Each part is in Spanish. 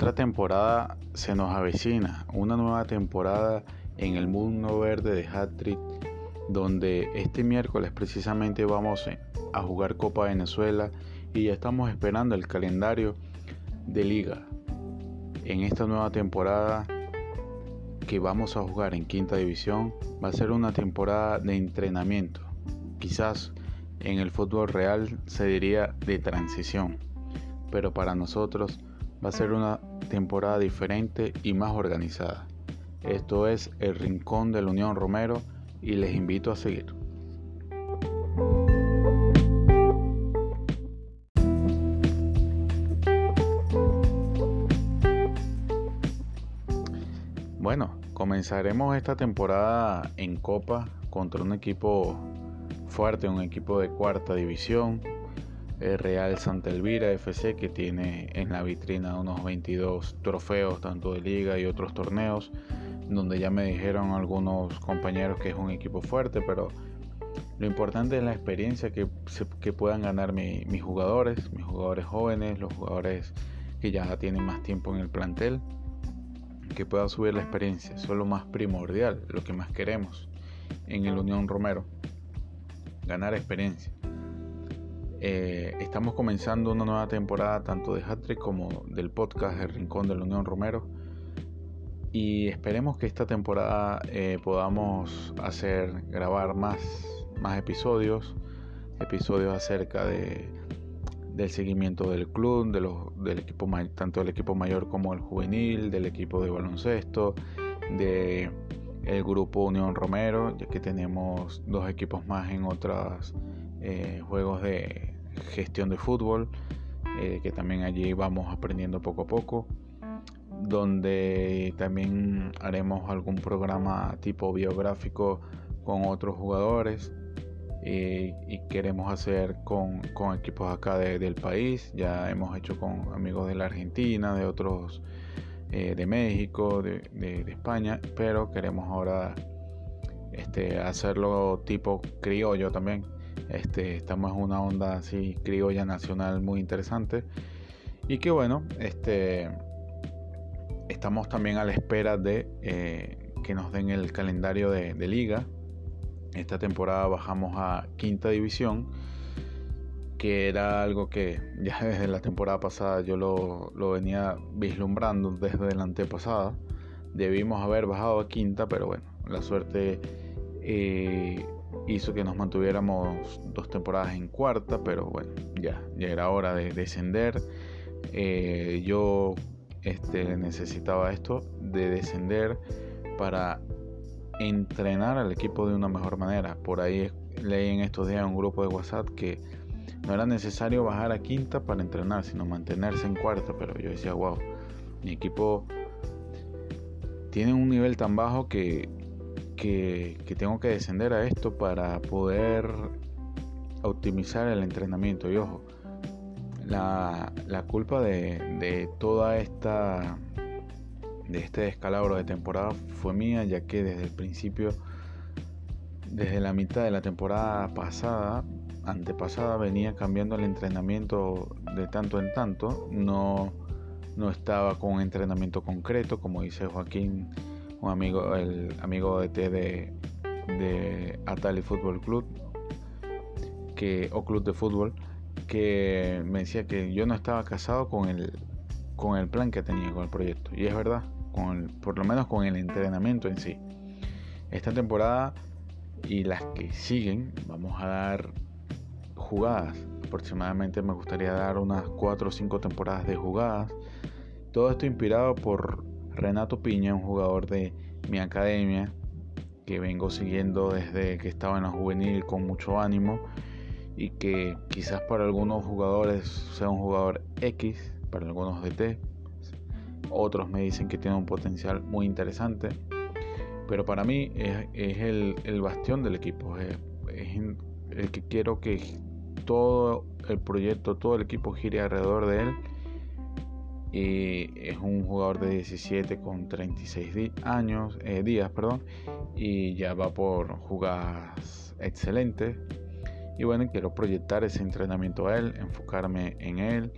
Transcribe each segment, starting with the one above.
Otra temporada se nos avecina, una nueva temporada en el mundo verde de Hat-Trick, donde este miércoles precisamente vamos a jugar Copa Venezuela y ya estamos esperando el calendario de liga. En esta nueva temporada que vamos a jugar en quinta división va a ser una temporada de entrenamiento. Quizás en el fútbol real se diría de transición, pero para nosotros va a ser una temporada diferente y más organizada. Esto es el Rincón de la Unión Romero y les invito a seguir. Bueno, comenzaremos esta temporada en Copa contra un equipo fuerte, un equipo de cuarta división, Real Santa Elvira FC que tiene en la vitrina unos 22 trofeos tanto de liga y otros torneos donde ya me dijeron algunos compañeros que es un equipo fuerte pero lo importante es la experiencia que, que puedan ganar mis jugadores, mis jugadores jóvenes, los jugadores que ya tienen más tiempo en el plantel, que puedan subir la experiencia, eso es lo más primordial, lo que más queremos en el Unión Romero, ganar experiencia. Eh, estamos comenzando una nueva temporada tanto de Hattrick como del podcast El Rincón de la Unión Romero. Y esperemos que esta temporada eh, podamos hacer grabar más, más episodios, episodios acerca de, del seguimiento del club, de los, del equipo tanto del equipo mayor como el juvenil, del equipo de baloncesto, de el grupo Unión Romero, ya que tenemos dos equipos más en otros eh, juegos de gestión de fútbol, eh, que también allí vamos aprendiendo poco a poco, donde también haremos algún programa tipo biográfico con otros jugadores y, queremos hacer con, equipos acá del país, ya hemos hecho con amigos de la Argentina, de otros eh, de México, de, de, España, pero queremos ahora este, hacerlo tipo criollo también estamos en una onda así criolla nacional muy interesante. Y que bueno, este, estamos también a la espera de eh, que nos den el calendario de, liga. Esta temporada bajamos a quinta división, que era algo que ya desde la temporada pasada yo lo, lo venía vislumbrando desde la antepasada. Debimos haber bajado a quinta, pero bueno, la suerte eh, hizo que nos mantuviéramos dos temporadas en cuarta, pero bueno, ya, ya era hora de descender. Eh, yo este, necesitaba esto de descender para entrenar al equipo de una mejor manera. Por ahí leí en estos días en un grupo de WhatsApp que no era necesario bajar a quinta para entrenar, sino mantenerse en cuarta. Pero yo decía, wow, mi equipo tiene un nivel tan bajo que que, tengo que descender a esto para poder optimizar el entrenamiento. Y ojo, la, culpa de, toda esta de este descalabro de temporada fue mía, ya que desde el principio, desde la mitad de la temporada pasada, antepasada, venía cambiando el entrenamiento de tanto en tanto. No, no estaba con entrenamiento concreto, como dice Joaquín un amigo, el amigo de T de, de Atali Fútbol Club, que, o Club de Fútbol, que me decía que yo no estaba casado con el, con el plan que tenía, con el proyecto. Y es verdad, con por lo menos con el entrenamiento en sí. Esta temporada y las que siguen, vamos a dar jugadas. Aproximadamente me gustaría dar unas 4 o 5 temporadas de jugadas. Todo esto inspirado por Renato Piña, un jugador de mi academia que vengo siguiendo desde que estaba en la juvenil con mucho ánimo y que quizás para algunos jugadores sea un jugador X, para algunos de T. Otros me dicen que tiene un potencial muy interesante, pero para mí es, el, bastión del equipo, es, el que quiero que todo el proyecto, todo el equipo gire alrededor de él y es un jugador de 17 con 36 años, eh, días, perdón, y ya va por jugadas excelentes. Y bueno, quiero proyectar ese entrenamiento a él, enfocarme en él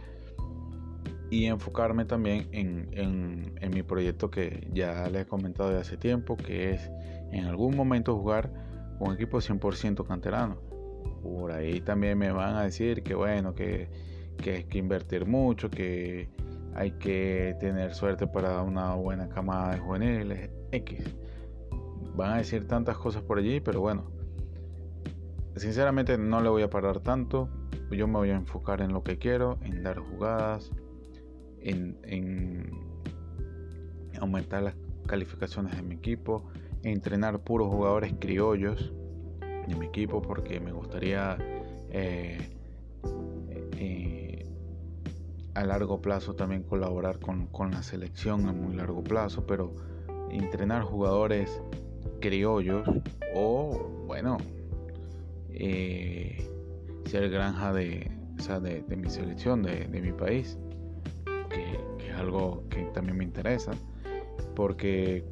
y enfocarme también en, en, mi proyecto que ya les he comentado de hace tiempo, que es en algún momento jugar un equipo 100% canterano. Por ahí también me van a decir que bueno, que, que hay que invertir mucho, que hay que tener suerte para una buena camada de juveniles, X. Van a decir tantas cosas por allí, pero bueno, sinceramente no le voy a parar tanto. Yo me voy a enfocar en lo que quiero, en dar jugadas, en, aumentar las calificaciones de mi equipo, entrenar puros jugadores criollos de mi equipo porque me gustaría eh, eh, a largo plazo también colaborar con, la selección a muy largo plazo, pero entrenar jugadores criollos o bueno eh, ser granja de, de, mi selección, de, de mi país que, es algo que también me interesa, porque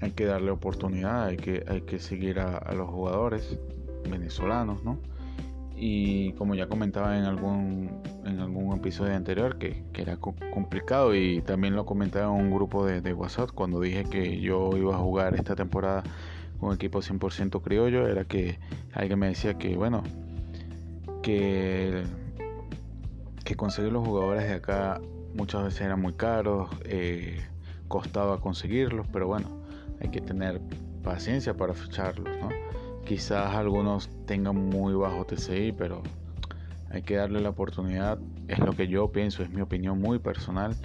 hay que darle oportunidad, hay que, hay que seguir a, los jugadores venezolanos, ¿no? Y como ya comentaba en algún, en algún episodio anterior, que, era complicado y también lo comentaba en un grupo de, de, WhatsApp cuando dije que yo iba a jugar esta temporada con equipo 100% criollo, era que alguien me decía que, bueno, que que conseguir los jugadores de acá muchas veces eran muy caros, eh, costaba conseguirlos, pero bueno, hay que tener paciencia para ficharlos, ¿no? Quizás algunos tengan muy bajo TCI, pero hay que darle la oportunidad, es lo que yo pienso, es mi opinión muy personal.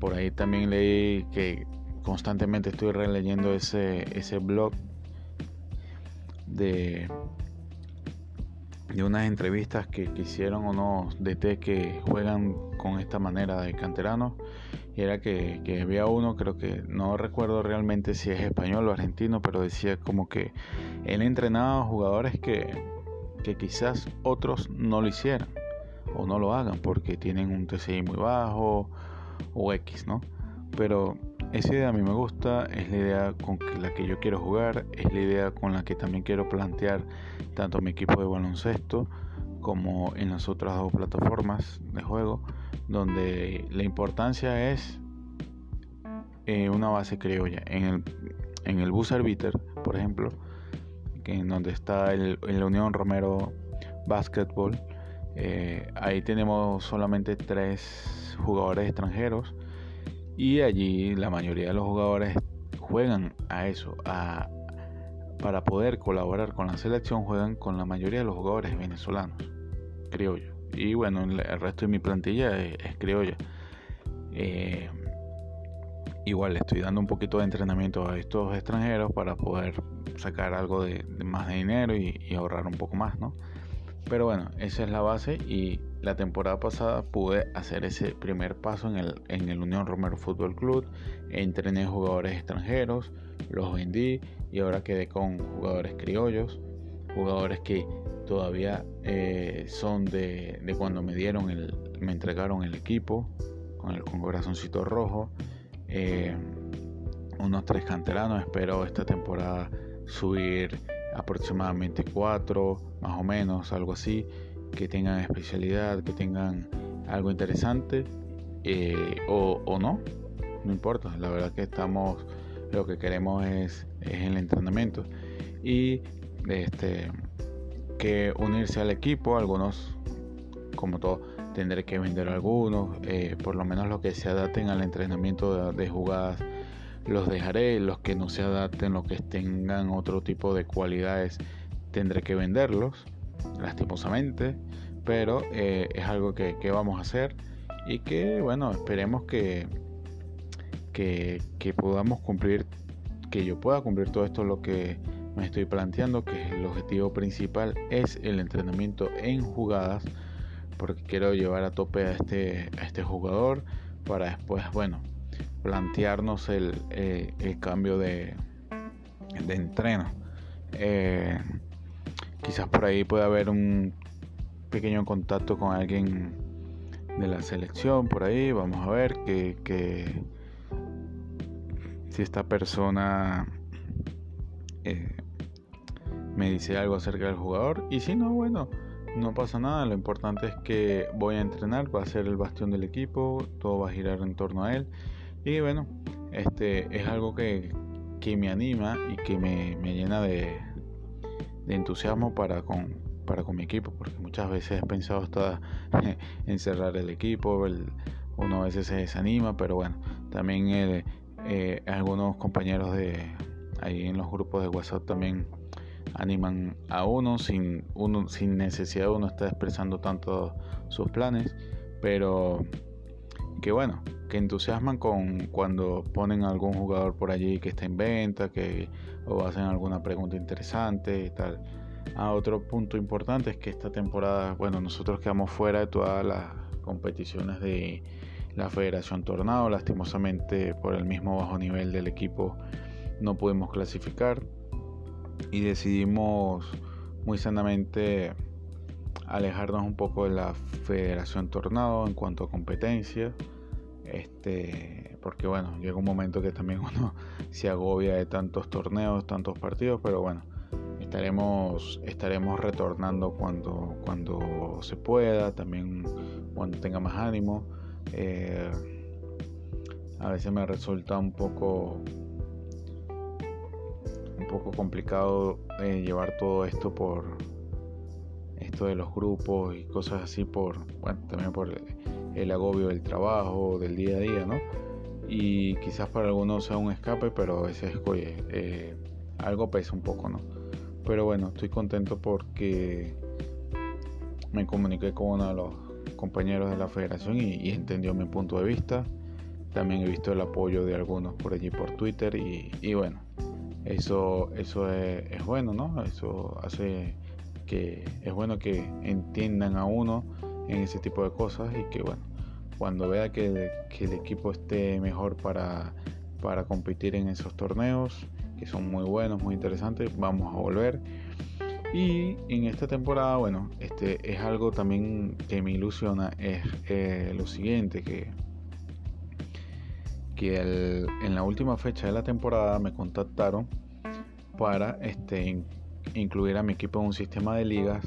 Por ahí también leí que constantemente estoy releyendo ese, ese blog de de unas entrevistas que, hicieron unos DT que juegan con esta manera de canteranos y era que, que, había uno, creo que no recuerdo realmente si es español o argentino, pero decía como que él entrenaba a jugadores que, que quizás otros no lo hicieran o no lo hagan porque tienen un TCI muy bajo o X, ¿no? Pero esa idea a mí me gusta, es la idea con la que yo quiero jugar, es la idea con la que también quiero plantear tanto mi equipo de baloncesto como en las otras dos plataformas de juego, donde la importancia es eh, una base criolla. En el, en el Bus Arbiter, por ejemplo, que en donde está el, la Unión Romero Basketball, eh, ahí tenemos solamente tres jugadores extranjeros y allí la mayoría de los jugadores juegan a eso, a, para poder colaborar con la selección, juegan con la mayoría de los jugadores venezolanos, criollos. Y bueno, el resto de mi plantilla es, criolla. Eh, igual estoy dando un poquito de entrenamiento a estos extranjeros para poder sacar algo de, más de dinero y, y, ahorrar un poco más, ¿no? Pero bueno, esa es la base y la temporada pasada pude hacer ese primer paso en el, en el Unión Romero Fútbol Club. Entrené jugadores extranjeros, los vendí y ahora quedé con jugadores criollos, jugadores que todavía eh, son de, cuando me dieron el, me entregaron el equipo con el con corazoncito rojo. Eh, unos tres canteranos, espero esta temporada subir aproximadamente cuatro, más o menos, algo así, que tengan especialidad, que tengan algo interesante eh, o, no, no importa, la verdad que estamos, lo que queremos es, es el entrenamiento y este que unirse al equipo, algunos como todo tendré que vender algunos, eh, por lo menos los que se adapten al entrenamiento de jugadas los dejaré, los que no se adapten, los que tengan otro tipo de cualidades, tendré que venderlos, lastimosamente, pero eh, es algo que, vamos a hacer y que, bueno, esperemos que, que, podamos cumplir, que yo pueda cumplir todo esto lo que me estoy planteando, que el objetivo principal es el entrenamiento en jugadas, porque quiero llevar a tope a este, a este jugador para después, bueno, plantearnos el, eh, el cambio de, de entreno. Eh, quizás por ahí pueda haber un pequeño contacto con alguien de la selección por ahí. Vamos a ver que, que si esta persona eh, me dice algo acerca del jugador. Y si no, bueno, no pasa nada, lo importante es que voy a entrenar, va a ser el bastión del equipo, todo va a girar en torno a él. Y bueno, este es algo que, me anima y que me, llena de, entusiasmo para con, para con mi equipo, porque muchas veces he pensado hasta en cerrar el equipo, uno a veces se desanima, pero bueno, también eh, eh, algunos compañeros de ahí en los grupos de WhatsApp también animan a uno sin, uno, sin necesidad uno estar expresando tanto sus planes, pero que bueno, que entusiasman con cuando ponen algún jugador por allí que está en venta, que o hacen alguna pregunta interesante y tal. Ah, otro punto importante es que esta temporada, bueno, nosotros quedamos fuera de todas las competiciones de la Federación Tornado, lastimosamente por el mismo bajo nivel del equipo no pudimos clasificar y decidimos muy sanamente alejarnos un poco de la Federación Tornado en cuanto a competencia. Este, porque bueno, llega un momento que también uno se agobia de tantos torneos, tantos partidos, pero bueno, estaremos estaremos retornando cuando cuando se pueda, también cuando tenga más ánimo. Eh, a veces me resulta un poco poco complicado eh, llevar todo esto por esto de los grupos y cosas así por bueno también por el agobio del trabajo del día a día no y quizás para algunos sea un escape pero a veces oye eh, algo pesa un poco no pero bueno estoy contento porque me comuniqué con uno de los compañeros de la federación y, entendió mi punto de vista. También he visto el apoyo de algunos por allí por Twitter y, y bueno eso, eso es, bueno, ¿no? Eso hace que es bueno que entiendan a uno en ese tipo de cosas y que, bueno, cuando vea que, el equipo esté mejor para, para competir en esos torneos, que son muy buenos, muy interesantes, vamos a volver. Y en esta temporada, bueno, este es algo también que me ilusiona, es eh, lo siguiente, que, que en la última fecha de la temporada me contactaron para este, incluir a mi equipo en un sistema de ligas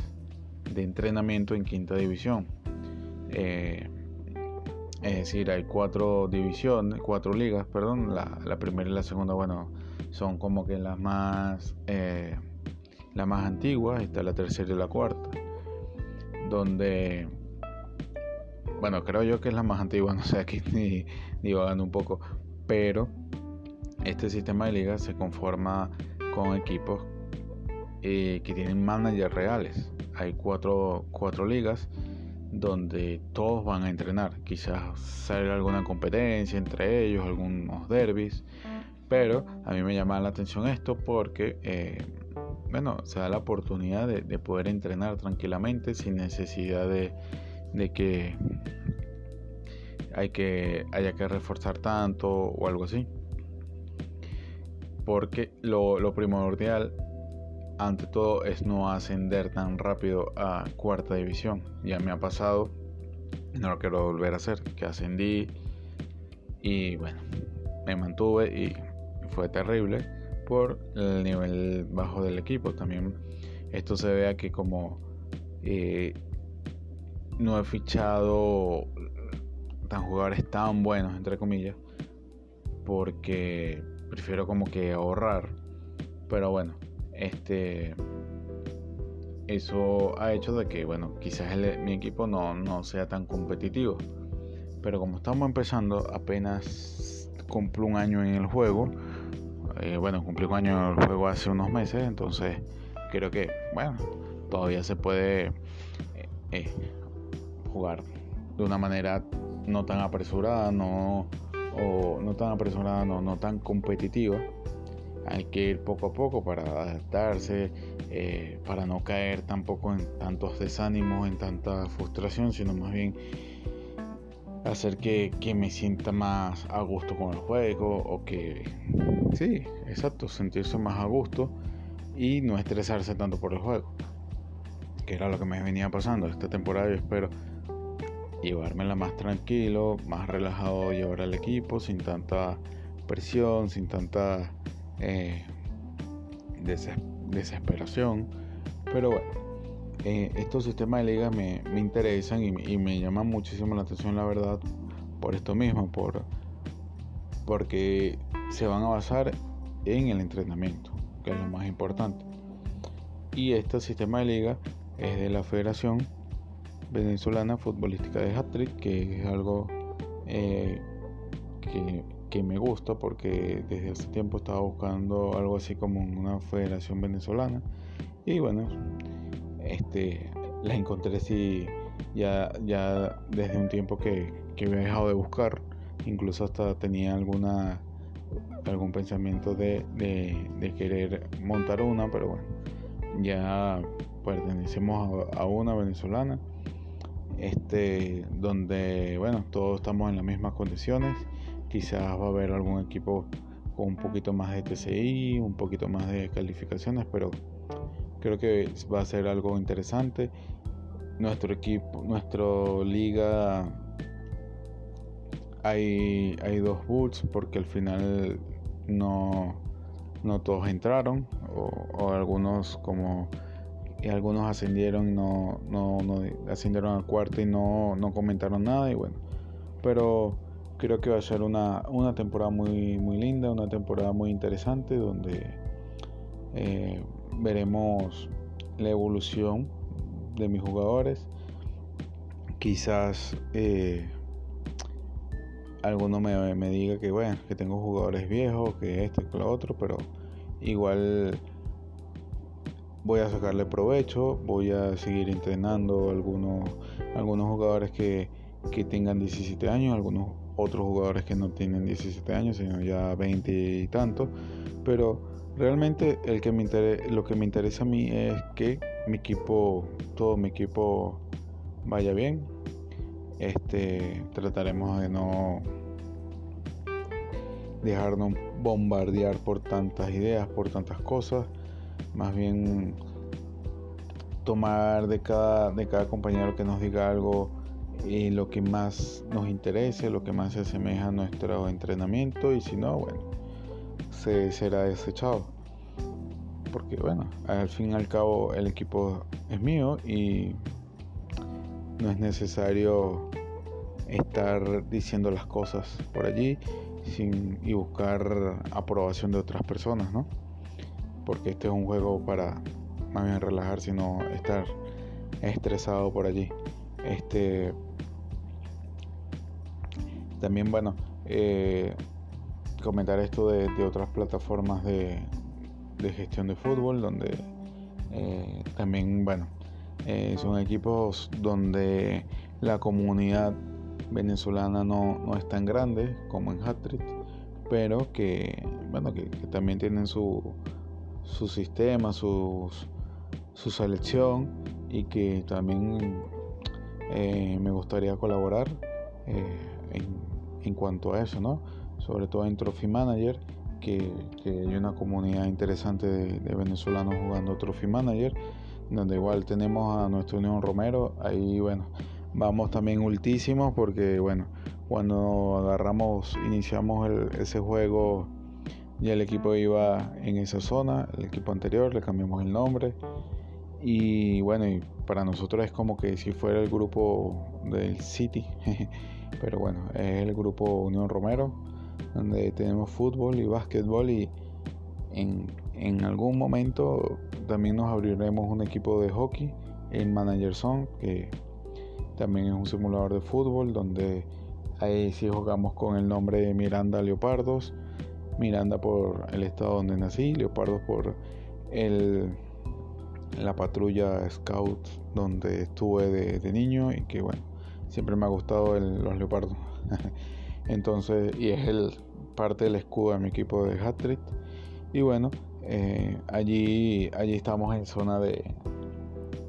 de entrenamiento en quinta división. Eh, es decir, hay cuatro divisiones, cuatro ligas, perdón. La, primera y la segunda, bueno, son como que las más, eh, las más antiguas. Está la tercera y la cuarta, donde, bueno, creo yo que es la más antigua. No sé, aquí ni divagando un poco, pero este sistema de ligas se conforma con equipos eh, que tienen managers reales. Hay cuatro, cuatro ligas donde todos van a entrenar. Quizás salga alguna competencia entre ellos, algunos derbis. Pero a mí me llama la atención esto porque, eh, bueno, se da la oportunidad de, poder entrenar tranquilamente sin necesidad de, de que, hay que haya que reforzar tanto o algo así porque lo, primordial ante todo es no ascender tan rápido a cuarta división. Ya me ha pasado, no lo quiero volver a hacer, que ascendí y bueno, me mantuve y fue terrible por el nivel bajo del equipo. También esto se ve aquí como eh, no he fichado tan jugadores tan buenos, entre comillas, porque prefiero como que ahorrar. Pero bueno, este eso ha hecho de que, bueno, quizás mi equipo no, no sea tan competitivo. Pero como estamos empezando, apenas cumplo un año en el juego. Eh, bueno, cumplí un año en el juego hace unos meses, entonces creo que, bueno, todavía se puede eh, jugar de una manera no tan apresurada, no o no tan apresurada, no, no tan competitiva. Hay que ir poco a poco para adaptarse, eh, para no caer tampoco en tantos desánimos, en tanta frustración, sino más bien hacer que, que, me sienta más a gusto con el juego o que, sí, exacto, sentirse más a gusto y no estresarse tanto por el juego, que era lo que me venía pasando esta temporada. Yo espero llevármela más tranquilo, más relajado llevar al equipo, sin tanta presión, sin tanta eh, desesperación. Pero bueno, eh, estos sistemas de ligas me, interesan y, me llaman muchísimo la atención, la verdad, por esto mismo, por, porque se van a basar en el entrenamiento, que es lo más importante. Y este sistema de liga es de la Federación Venezolana Futbolística de Hat-Trick, que es algo eh, que, que, me gusta porque desde hace tiempo estaba buscando algo así como una federación venezolana. Y bueno, este, las encontré así ya, ya desde un tiempo que, que había dejado de buscar. Incluso hasta tenía alguna algún pensamiento de, de, querer montar una, pero bueno, ya pertenecemos a, una venezolana, este, donde bueno, todos estamos en las mismas condiciones. Quizás va a haber algún equipo con un poquito más de TCI, un poquito más de calificaciones, pero Creo que va a ser algo interesante. Nuestro equipo, nuestra liga, hay, hay dos boots porque al final no, no todos entraron o, algunos como y algunos ascendieron no, no, no, ascendieron al cuarto y no, no comentaron nada y bueno pero creo que va a ser una, una temporada muy muy linda una temporada muy interesante donde eh, veremos la evolución de mis jugadores. Quizás eh, alguno me, me, diga que bueno, que tengo jugadores viejos, que este, que lo otro, pero igual voy a sacarle provecho, voy a seguir entrenando algunos, algunos jugadores que, que tengan 17 años, algunos otros jugadores que no tienen 17 años, sino ya 20 y tanto, pero Realmente el que me lo que me interesa a mí es que mi equipo, todo mi equipo vaya bien. Este, trataremos de no dejarnos bombardear por tantas ideas, por tantas cosas. Más bien tomar de cada, de cada compañero que nos diga algo lo que más nos interese, lo que más se asemeja a nuestro entrenamiento y si no, bueno, se será desechado. Porque bueno, al fin y al cabo el equipo es mío y no es necesario estar diciendo las cosas por allí sin, y buscar aprobación de otras personas, ¿no? Porque este es un juego para más bien relajarse y no estar estresado por allí. Este también bueno eh, comentar esto de, otras plataformas de, gestión de fútbol, donde eh, también, bueno, eh, son equipos donde la comunidad venezolana no, es tan grande como en Hattrick, pero que, bueno, que, también tienen su, su sistema, su selección y que también eh, me gustaría colaborar en, en cuanto a eso, ¿no? sobre todo en Trophy Manager, que, hay una comunidad interesante de, venezolanos jugando Trophy Manager, donde igual tenemos a nuestro Unión Romero, ahí bueno, vamos también ultísimos porque bueno, cuando agarramos, iniciamos ese juego, ya el equipo iba en esa zona, el equipo anterior, le cambiamos el nombre. Y bueno, y para nosotros es como que si fuera el grupo del City, pero bueno, es el grupo Unión Romero donde tenemos fútbol y básquetbol y en, algún momento también nos abriremos un equipo de hockey en Manager Zone que también es un simulador de fútbol donde ahí sí jugamos con el nombre de Miranda Leopardos Miranda por el estado donde nací Leopardos por el la patrulla scout donde estuve de, niño y que bueno siempre me ha gustado los leopardos Entonces, y es el parte del escudo de mi equipo de Hattrick. Y bueno, eh, allí, allí estamos en zona de,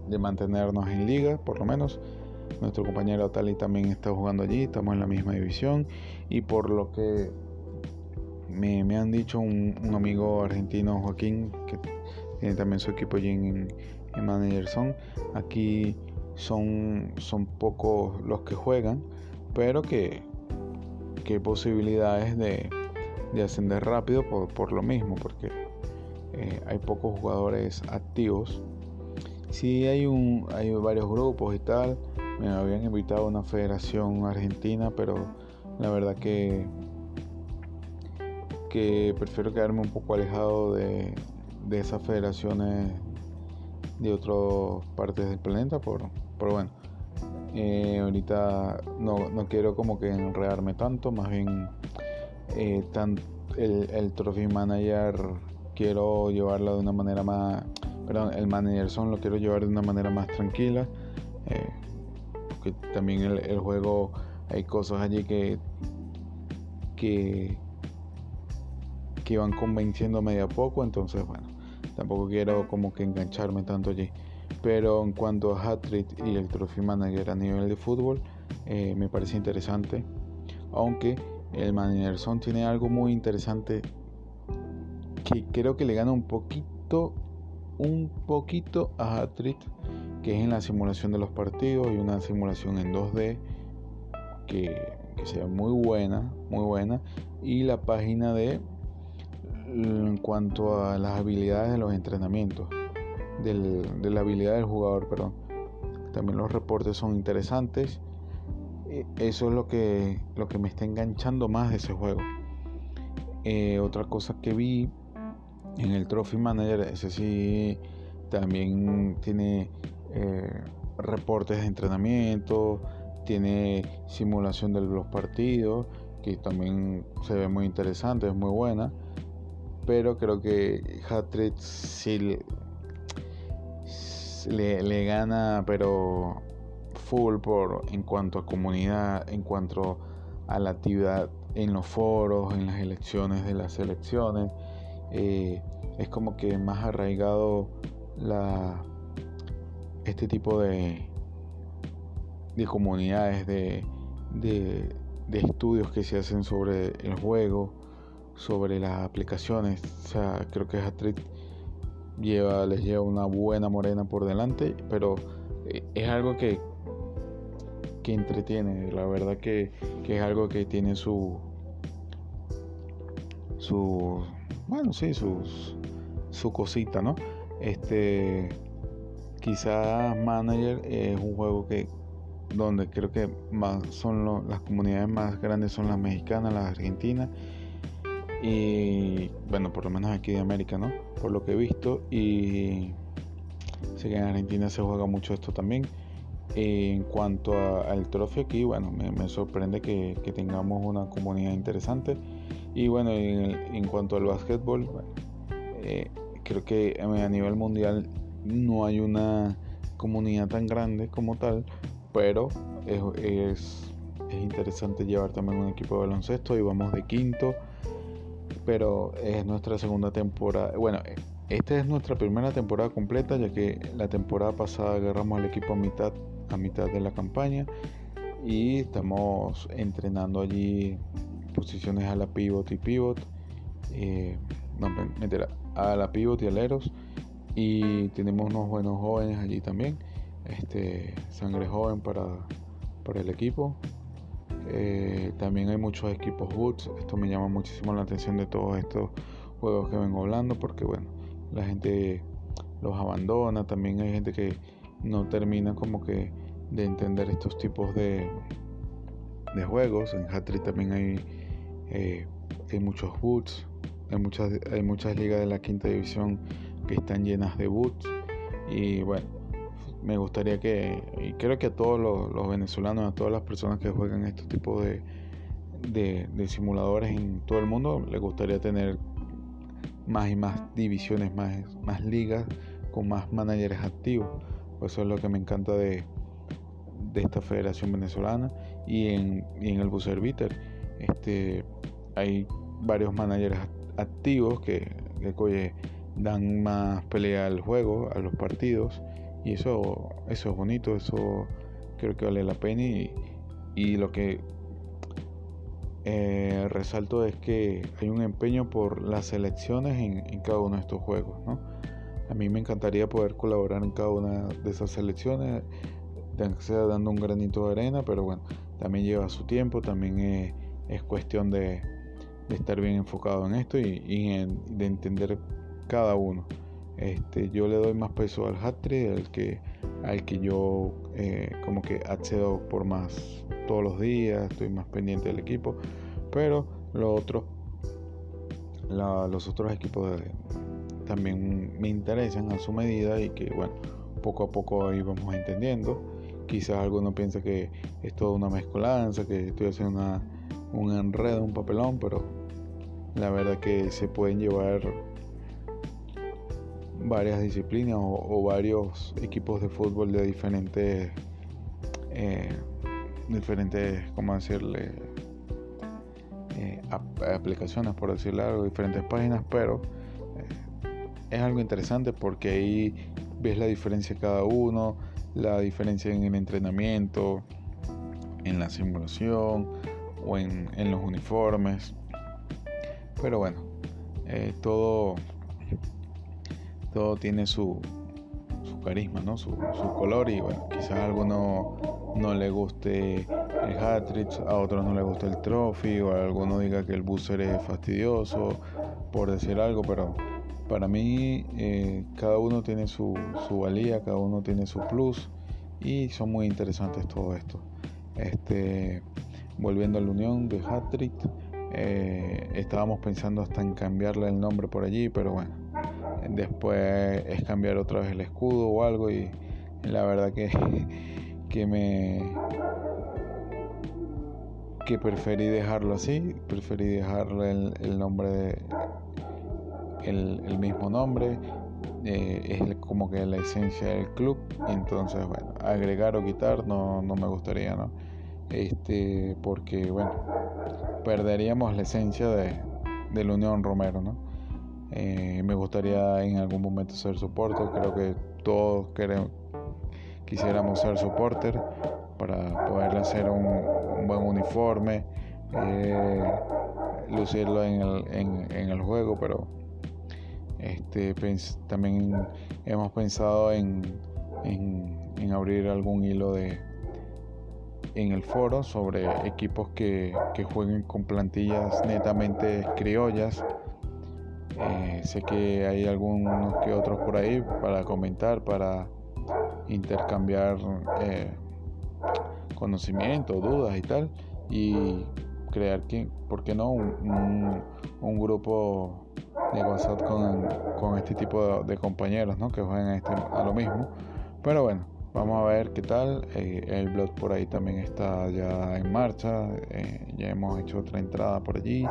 de mantenernos en liga, por lo menos. Nuestro compañero Tali también está jugando allí, estamos en la misma división. Y por lo que me, han dicho un, amigo argentino, Joaquín, que tiene también su equipo allí en, Manager aquí son, son pocos los que juegan, pero que qué posibilidades de, ascender rápido por, lo mismo, porque eh, hay pocos jugadores activos. sí hay, un, hay varios grupos y tal. Me habían invitado a una federación argentina, pero la verdad que, que prefiero quedarme un poco alejado de, de esas federaciones de otras partes del planeta. Por, pero bueno, eh, ahorita no, no, quiero como que enredarme tanto, más bien eh, el, el Trophy Manager quiero llevarlo de una manera más, perdón, el Manager Son lo quiero llevar de una manera más tranquila. Eh, porque también el, el, juego hay cosas allí que, que, que van convenciendo medio a poco, entonces bueno, tampoco quiero como que engancharme tanto allí. Pero en cuanto a Hattrick y el Trophy Manager a nivel de fútbol, eh, me parece interesante. Aunque el Manager Son tiene algo muy interesante que creo que le gana un poquito, un poquito a Hattrick, que es en la simulación de los partidos y una simulación en 2D que, que sea muy buena, muy buena. Y la página de en cuanto a las habilidades de los entrenamientos de la habilidad del jugador, perdón. También los reportes son interesantes. E, eso es lo que, lo que me está enganchando más de ese juego. Eh, otra cosa que vi en el Trophy Manager, ese sí también tiene eh, reportes de entrenamiento, tiene simulación de los partidos, que también se ve muy interesante, es muy buena. Pero creo que Hatred sí le, gana, pero full por en cuanto a comunidad, en cuanto a la actividad en los foros, en las elecciones de las elecciones. Eh, es como que más arraigado este tipo de de comunidades de, de, de estudios que se hacen sobre el juego sobre las aplicaciones o sea creo que es lleva, les lleva una buena morena por delante, pero eh, es algo que, que entretiene, la verdad que, que es algo que tiene su, su, bueno, sí, sus, su cosita, ¿no? Este, quizás Manager es un juego que donde creo que son las comunidades más grandes son las mexicanas, las argentinas y bueno, por lo menos aquí de América, ¿no? Por lo que he visto y sé que en Argentina se juega mucho esto también. En cuanto al trofeo aquí, bueno, me, sorprende que, tengamos una comunidad interesante. Y bueno, en, cuanto al básquetbol, eh, creo que a nivel mundial no hay una comunidad tan grande como tal, pero es, es, es interesante llevar también un equipo de baloncesto y vamos de quinto pero es nuestra segunda temporada. Bueno, esta es nuestra primera temporada completa, ya que la temporada pasada agarramos al equipo a mitad, a mitad de la campaña y estamos entrenando allí posiciones a la pivot y pivot, eh, no, mentira, a la pivot y aleros y tenemos unos buenos jóvenes allí también, este sangre joven para, para el equipo eh, también hay muchos equipos Woods. Esto me llama muchísimo la atención de todos estos juegos que vengo hablando porque bueno, la gente los abandona. También hay gente que no termina como que de entender estos tipos de, de juegos. En Hattrick también hay, eh, hay muchos Woods. Hay muchas, hay muchas ligas de la quinta división que están llenas de Woods. Y bueno, me gustaría que, y creo que a todos los, venezolanos, a todas las personas que juegan estos tipos de, de, simuladores en todo el mundo, les gustaría tener más y más divisiones, más, más ligas con más managers activos. Eso es lo que me encanta de, de esta federación venezolana y en, en el Buzzer Beater este, hay varios managers activos que, que dan más pelea al juego, a los partidos y eso, eso es bonito, eso creo que vale la pena y, lo que eh, resalto es que hay un empeño por las elecciones en, cada uno de estos juegos. A mí me encantaría poder colaborar en cada una de esas selecciones, sea dando un granito de arena, pero bueno, también lleva su tiempo, también es, cuestión de, estar bien enfocado en esto y, de entender cada uno. Este, yo le doy más peso al hat-trick, al que, al que yo eh, como que accedo por más todos los días, estoy más pendiente del equipo, pero lo otro, los otros equipos también me interesan a su medida y que bueno, poco a poco ahí vamos entendiendo. Quizás alguno piensa que es toda una mezcolanza, que estoy haciendo una, un enredo, un papelón, pero la verdad que se pueden llevar varias disciplinas o, varios equipos de fútbol de diferentes eh, diferentes cómo decirle eh, aplicaciones por decirlo algo diferentes páginas pero eh, es algo interesante porque ahí ves la diferencia cada uno la diferencia en el entrenamiento en la simulación o en, en los uniformes. Pero bueno todo todo tiene su, su carisma, ¿no? Su, color y bueno, quizás a alguno no le guste el hat-trick, a otros no le guste el trophy o a alguno diga que el booster es fastidioso, por decir algo, pero para mí eh, cada uno tiene su, su valía, cada uno tiene su plus y son muy interesantes todo esto. Este, volviendo a la unión de hat-trick, eh, estábamos pensando hasta en cambiarle el nombre por allí, pero bueno, después es cambiar otra vez el escudo o algo y la verdad que, que me que preferí dejarlo así, preferí dejarle el, nombre de el, mismo nombre, eh, es como que la esencia del club, entonces bueno, agregar o quitar no, no me gustaría, ¿no? Este, porque bueno, perderíamos la esencia de, de la Unión Romero, ¿no? Eh, me gustaría en algún momento ser soporte. Creo que todos quisiéramos ser soporter para poder hacer un, buen uniforme, eh, lucirlo en el, en, el, juego, pero este, también hemos pensado en, en, abrir algún hilo de en el foro sobre equipos que jueguen con plantillas netamente criollas eh, sé que hay algunos que otros por ahí para comentar, para intercambiar eh, conocimiento, dudas y tal. Y crear, que, ¿por qué no? Un, grupo de WhatsApp con, este tipo de, compañeros ¿no? que juegan este, a lo mismo. Pero bueno, vamos a ver qué tal. Eh, el blog por ahí también está ya en marcha. ya hemos hecho otra entrada por allí.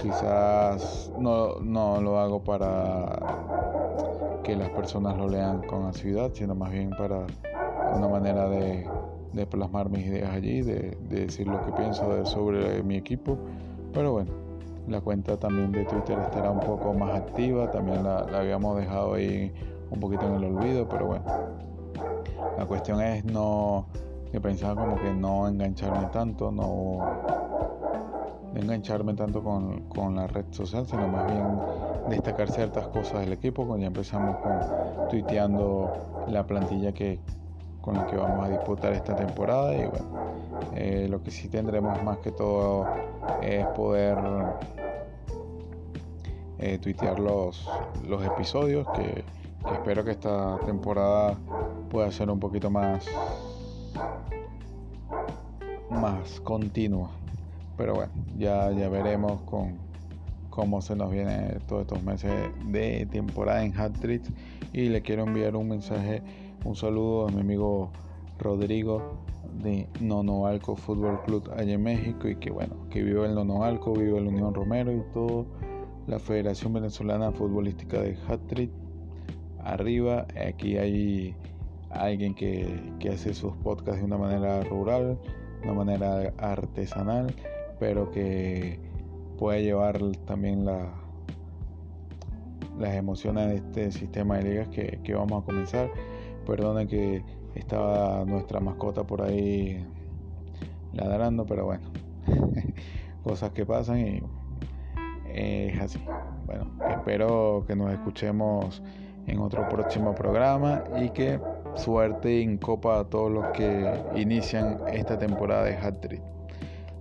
Quizás no, no lo hago para que las personas lo lean con ansiedad, sino más bien para una manera de, plasmar mis ideas allí, de, decir lo que pienso sobre mi equipo. Pero bueno, la cuenta también de Twitter estará un poco más activa, también la, la habíamos dejado ahí un poquito en el olvido, pero bueno, la cuestión es no, que pensaba como que no engancharme tanto, no de engancharme tanto con, con, la red social, sino más bien destacar ciertas cosas del equipo. Cuando ya empezamos con tuiteando la plantilla que con la que vamos a disputar esta temporada y bueno, eh, lo que sí tendremos más que todo es poder eh, tuitear los, los episodios que, que espero que esta temporada pueda ser un poquito más más continua pero bueno, ya, ya veremos con cómo se nos viene todos estos meses de temporada en Hat Y le quiero enviar un mensaje, un saludo a mi amigo Rodrigo de Nonoalco Fútbol Club allá en México. Y que bueno, que vive el Nonoalco, vive el Unión Romero y todo. La Federación Venezolana Futbolística de Hat Arriba, aquí hay alguien que, que hace sus podcasts de una manera rural, de una manera artesanal pero que puede llevar también la, las emociones de este sistema de ligas que, vamos a comenzar. Perdone que estaba nuestra mascota por ahí ladrando, pero bueno, cosas que pasan y es así. Bueno, espero que nos escuchemos en otro próximo programa y que suerte en Copa a todos los que inician esta temporada de Hat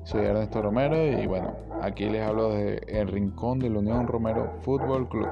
soy Ernesto Romero y bueno, aquí les hablo de El Rincón de la Unión Romero Fútbol Club.